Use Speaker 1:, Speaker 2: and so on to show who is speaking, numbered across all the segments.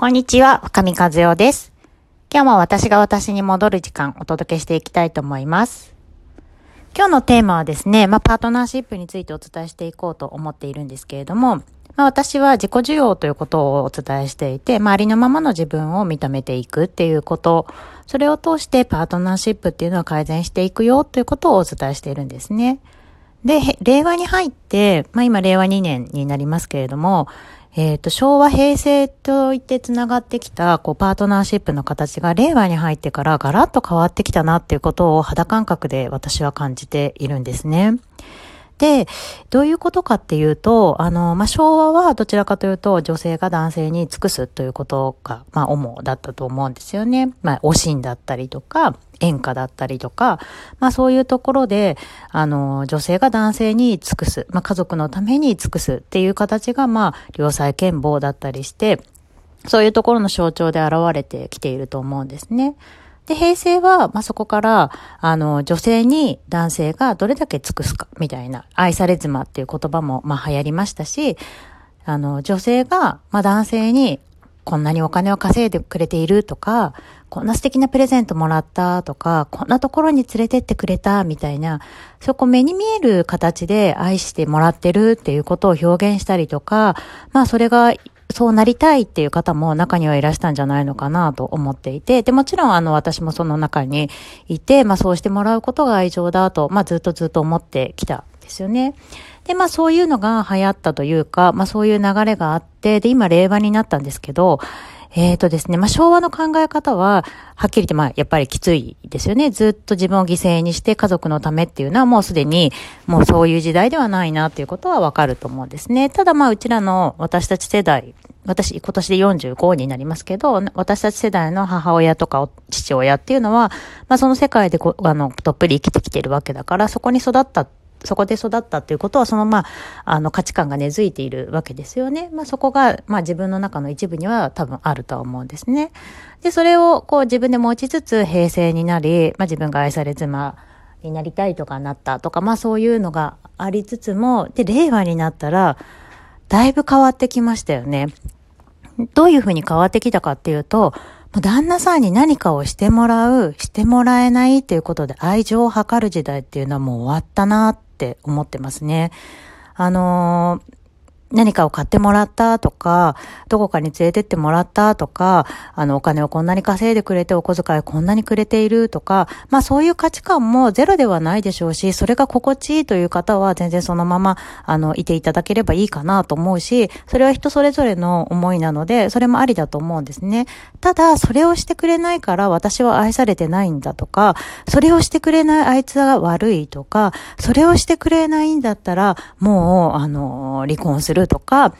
Speaker 1: こんにちは、深見和代です。今日も私が私に戻る時間お届けしていきたいと思います。今日のテーマはですね、まあ、パートナーシップについてお伝えしていこうと思っているんですけれども、まあ、私は自己需要ということをお伝えしていて、周りのままの自分を認めていくっていうこと、それを通してパートナーシップっていうのは改善していくよということをお伝えしているんですね。で、令和に入って、まあ今令和2年になりますけれども、えっ、ー、と、昭和、平成といって繋がってきた、こう、パートナーシップの形が令和に入ってからガラッと変わってきたなっていうことを肌感覚で私は感じているんですね。で、どういうことかっていうと、あの、まあ、昭和はどちらかというと女性が男性に尽くすということが、まあ、主だったと思うんですよね。まあ、おしんだったりとか、演歌だったりとか、まあそういうところで、あの、女性が男性に尽くす、まあ家族のために尽くすっていう形が、まあ、良妻賢母だったりして、そういうところの象徴で現れてきていると思うんですね。で、平成は、まあ、そこから、あの、女性に男性がどれだけ尽くすか、みたいな、愛され妻っていう言葉も、まあ、流行りましたし、あの、女性が、まあ、男性に、こんなにお金を稼いでくれているとか、こんな素敵なプレゼントもらったとか、こんなところに連れてってくれたみたいな、そこ目に見える形で愛してもらってるっていうことを表現したりとか、まあそれがそうなりたいっていう方も中にはいらしたんじゃないのかなと思っていて、で、もちろんあの私もその中にいて、まあそうしてもらうことが愛情だと、まあずっとずっと思ってきたんですよね。で、まあそういうのが流行ったというか、まあそういう流れがあって、で、今令和になったんですけど、えっ、ー、とですね、まあ、昭和の考え方は、はっきり言って、まあ、やっぱりきついですよね。ずっと自分を犠牲にして家族のためっていうのはもうすでに、もうそういう時代ではないなっていうことはわかると思うんですね。ただまあ、うちらの私たち世代、私、今年で45になりますけど、私たち世代の母親とか父親っていうのは、まあその世界であの、どっぷり生きてきてるわけだから、そこに育ったそこで育ったっていうことは、そのまあ、あの価値観が根付いているわけですよね。まあそこが、まあ自分の中の一部には多分あるとは思うんですね。で、それをこう自分で持ちつつ平成になり、まあ自分が愛され妻になりたいとかなったとか、まあそういうのがありつつも、で、令和になったら、だいぶ変わってきましたよね。どういうふうに変わってきたかっていうと、旦那さんに何かをしてもらう、してもらえないっていうことで愛情を図る時代っていうのはもう終わったなって思ってますね。あのー何かを買ってもらったとか、どこかに連れてってもらったとか、あの、お金をこんなに稼いでくれて、お小遣いこんなにくれているとか、まあそういう価値観もゼロではないでしょうし、それが心地いいという方は全然そのまま、あの、いていただければいいかなと思うし、それは人それぞれの思いなので、それもありだと思うんですね。ただ、それをしてくれないから私は愛されてないんだとか、それをしてくれないあいつは悪いとか、それをしてくれないんだったら、もう、あの、離婚するるとか、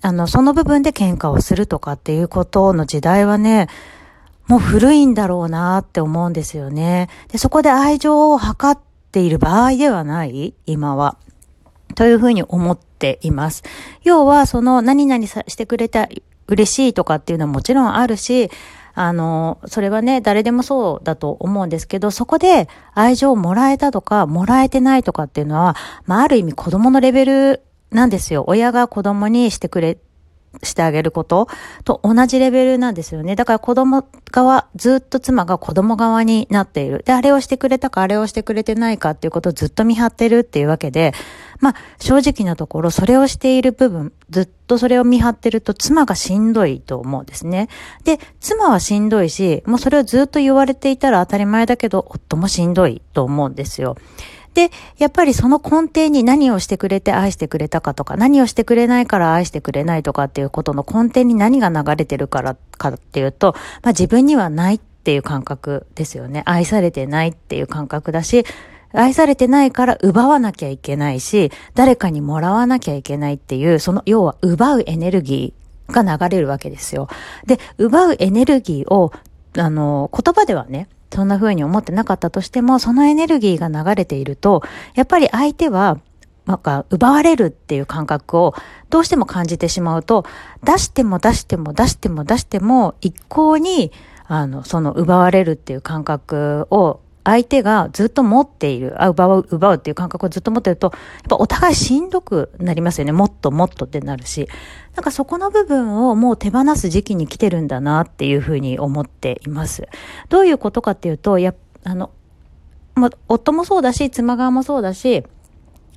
Speaker 1: あの、その部分で喧嘩をするとかっていうことの時代はね、もう古いんだろうなって思うんですよね。で、そこで愛情を図っている場合ではない今は。というふうに思っています。要は、その何々さしてくれた嬉しいとかっていうのはもちろんあるし、あの、それはね、誰でもそうだと思うんですけど、そこで愛情をもらえたとか、もらえてないとかっていうのは、まあ、ある意味子供のレベルなんですよ。親が子供にしてくれ、してあげることと同じレベルなんですよね。だから子供側、ずっと妻が子供側になっている。で、あれをしてくれたか、あれをしてくれてないかっていうことをずっと見張ってるっていうわけで、まあ、正直なところ、それをしている部分、ずっとそれを見張ってると、妻がしんどいと思うんですね。で、妻はしんどいし、もうそれをずっと言われていたら当たり前だけど、夫もしんどいと思うんですよ。で、やっぱりその根底に何をしてくれて愛してくれたかとか、何をしてくれないから愛してくれないとかっていうことの根底に何が流れてるからかっていうと、まあ自分にはないっていう感覚ですよね。愛されてないっていう感覚だし、愛されてないから奪わなきゃいけないし、誰かにもらわなきゃいけないっていう、その要は奪うエネルギーが流れるわけですよ。で、奪うエネルギーを、あの、言葉ではね、そんな風に思ってなかったとしても、そのエネルギーが流れていると、やっぱり相手は、なんか、奪われるっていう感覚をどうしても感じてしまうと、出しても出しても出しても出しても、一向に、あの、その奪われるっていう感覚を相手がずっと持っている、あ、奪う、奪うっていう感覚をずっと持ってると、やっぱお互いしんどくなりますよね。もっともっとってなるし。なんかそこの部分をもう手放す時期に来てるんだなっていうふうに思っています。どういうことかっていうと、や、あの、ま夫もそうだし、妻側もそうだし、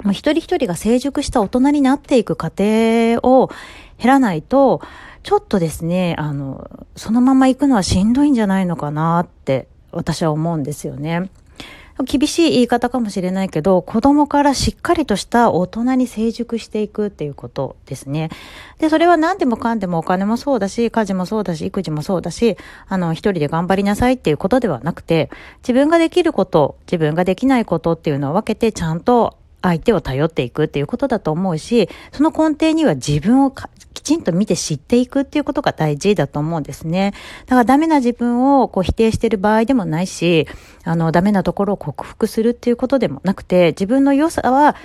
Speaker 1: もう一人一人が成熟した大人になっていく過程を減らないと、ちょっとですね、あの、そのまま行くのはしんどいんじゃないのかなって私は思うんですよね。厳しい言い方かもしれないけど、子供からしっかりとした大人に成熟していくっていうことですね。で、それは何でもかんでもお金もそうだし、家事もそうだし、育児もそうだし、あの、一人で頑張りなさいっていうことではなくて、自分ができること、自分ができないことっていうのを分けて、ちゃんと相手を頼っていくっていうことだと思うし、その根底には自分をちんと見て知っていくっていうことが大事だと思うんですね。だからダメな自分をこう否定してる場合でもないし、あの、ダメなところを克服するっていうことでもなくて、自分の良さは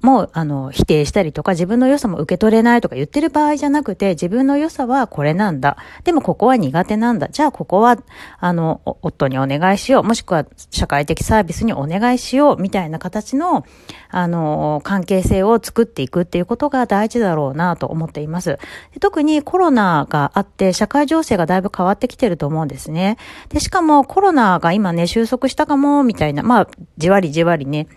Speaker 1: もう、あの、否定したりとか、自分の良さも受け取れないとか言ってる場合じゃなくて、自分の良さはこれなんだ。でもここは苦手なんだ。じゃあここは、あの、夫にお願いしよう。もしくは社会的サービスにお願いしよう。みたいな形の、あの、関係性を作っていくっていうことが大事だろうなと思っています。特にコロナがあって、社会情勢がだいぶ変わってきてると思うんですね。で、しかもコロナが今ね、収束したかも、みたいな、まあ、じわりじわりね、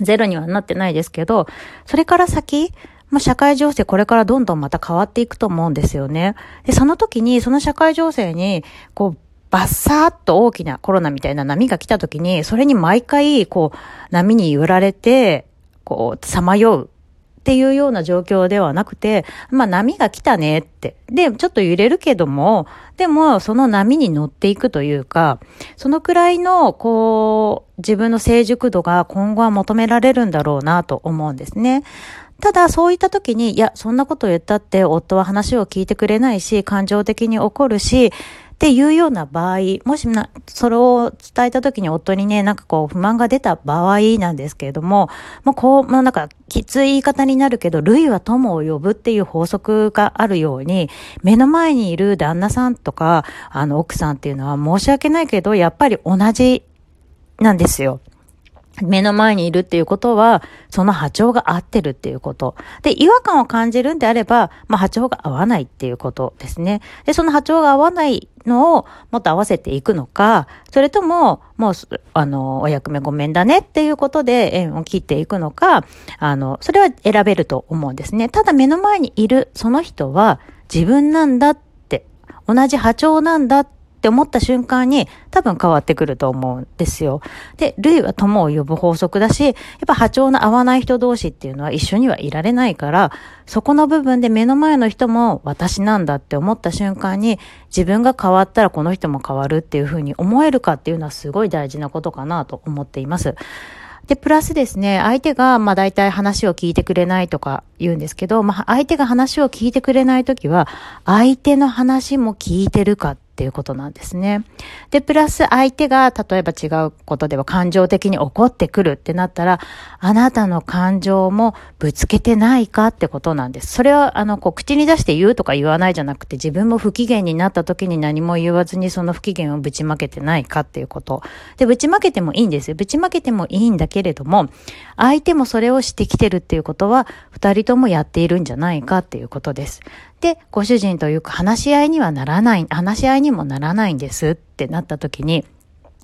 Speaker 1: ゼロにはなってないですけど、それから先、まあ、社会情勢これからどんどんまた変わっていくと思うんですよね。で、その時に、その社会情勢に、こう、バッサーっと大きなコロナみたいな波が来た時に、それに毎回、こう、波に揺られて、こう、さまようっていうような状況ではなくて、まあ波が来たねって。で、ちょっと揺れるけども、でもその波に乗っていくというか、そのくらいの、こう、自分の成熟度が今後は求められるんだろうなと思うんですね。ただ、そういった時に、いや、そんなこと言ったって、夫は話を聞いてくれないし、感情的に怒るし、っていうような場合、もしな、それを伝えた時に夫にね、なんかこう不満が出た場合なんですけれども、もうこう、もうなんかきつい言い方になるけど、類は友を呼ぶっていう法則があるように、目の前にいる旦那さんとか、あの奥さんっていうのは申し訳ないけど、やっぱり同じなんですよ。目の前にいるっていうことは、その波長が合ってるっていうこと。で、違和感を感じるんであれば、まあ波長が合わないっていうことですね。で、その波長が合わないのをもっと合わせていくのか、それとも、もう、あの、お役目ごめんだねっていうことで縁を切っていくのか、あの、それは選べると思うんですね。ただ目の前にいるその人は自分なんだって、同じ波長なんだってって思った瞬間に多分変わってくると思うんですよ。で、類は友を呼ぶ法則だし、やっぱ波長の合わない人同士っていうのは一緒にはいられないから、そこの部分で目の前の人も私なんだって思った瞬間に自分が変わったらこの人も変わるっていうふうに思えるかっていうのはすごい大事なことかなと思っています。で、プラスですね、相手が、まあ大体話を聞いてくれないとか言うんですけど、まあ相手が話を聞いてくれないときは、相手の話も聞いてるかっっていうことなんですね。で、プラス相手が例えば違うことでは感情的に怒ってくるってなったら、あなたの感情もぶつけてないかってことなんです。それは、あの、こう、口に出して言うとか言わないじゃなくて、自分も不機嫌になった時に何も言わずにその不機嫌をぶちまけてないかっていうこと。で、ぶちまけてもいいんですよ。ぶちまけてもいいんだけれども、相手もそれをしてきてるっていうことは、二人ともやっているんじゃないかっていうことです。で、ご主人というか話し合いにはならない、話し合いにもならないんですってなった時に、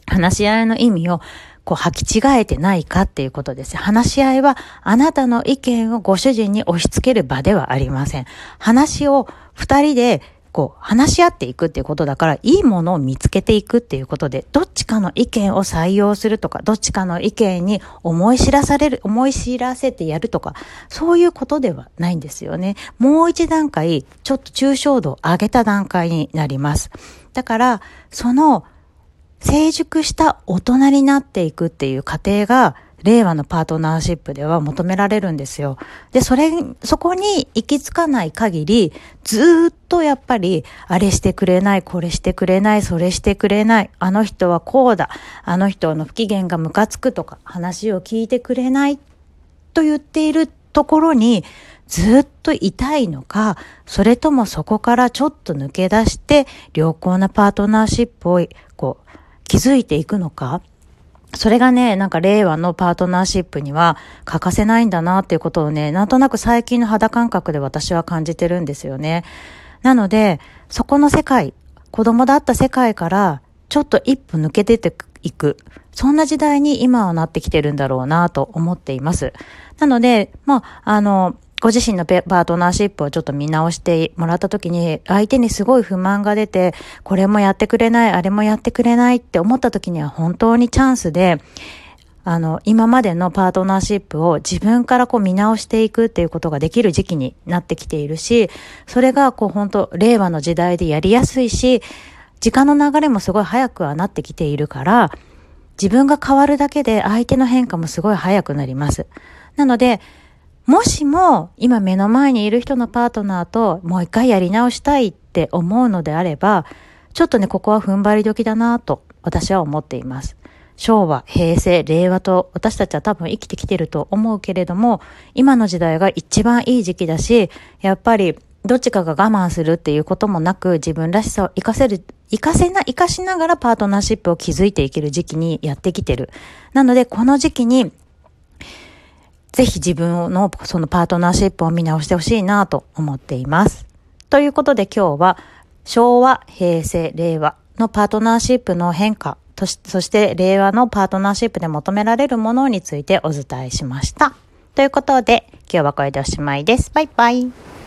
Speaker 1: 話し合いの意味をこう履き違えてないかっていうことです。話し合いはあなたの意見をご主人に押し付ける場ではありません。話を二人でこう、話し合っていくっていうことだから、いいものを見つけていくっていうことで、どっちかの意見を採用するとか、どっちかの意見に思い知らされる、思い知らせてやるとか、そういうことではないんですよね。もう一段階、ちょっと抽象度を上げた段階になります。だから、その、成熟した大人になっていくっていう過程が、令和のパートナーシップでは求められるんですよ。で、それ、そこに行き着かない限り、ずっとやっぱり、あれしてくれない、これしてくれない、それしてくれない、あの人はこうだ、あの人の不機嫌がムカつくとか、話を聞いてくれないと言っているところに、ずっと痛いのか、それともそこからちょっと抜け出して、良好なパートナーシップを、こう、築いていくのか、それがね、なんか令和のパートナーシップには欠かせないんだなっていうことをね、なんとなく最近の肌感覚で私は感じてるんですよね。なので、そこの世界、子供だった世界からちょっと一歩抜け出ていく。そんな時代に今はなってきてるんだろうなと思っています。なので、まあ、あの、ご自身のパートナーシップをちょっと見直してもらった時に、相手にすごい不満が出て、これもやってくれない、あれもやってくれないって思った時には本当にチャンスで、あの、今までのパートナーシップを自分からこう見直していくっていうことができる時期になってきているし、それがこう本当、令和の時代でやりやすいし、時間の流れもすごい早くはなってきているから、自分が変わるだけで相手の変化もすごい早くなります。なので、もしも今目の前にいる人のパートナーともう一回やり直したいって思うのであれば、ちょっとね、ここは踏ん張り時だなと私は思っています。昭和、平成、令和と私たちは多分生きてきてると思うけれども、今の時代が一番いい時期だし、やっぱりどっちかが我慢するっていうこともなく自分らしさを活かせる、活かせな、活かしながらパートナーシップを築いていける時期にやってきてる。なので、この時期にぜひ自分のそのパートナーシップを見直してほしいなと思っています。ということで今日は昭和、平成、令和のパートナーシップの変化とし、そして令和のパートナーシップで求められるものについてお伝えしました。ということで今日はこれでおしまいです。バイバイ。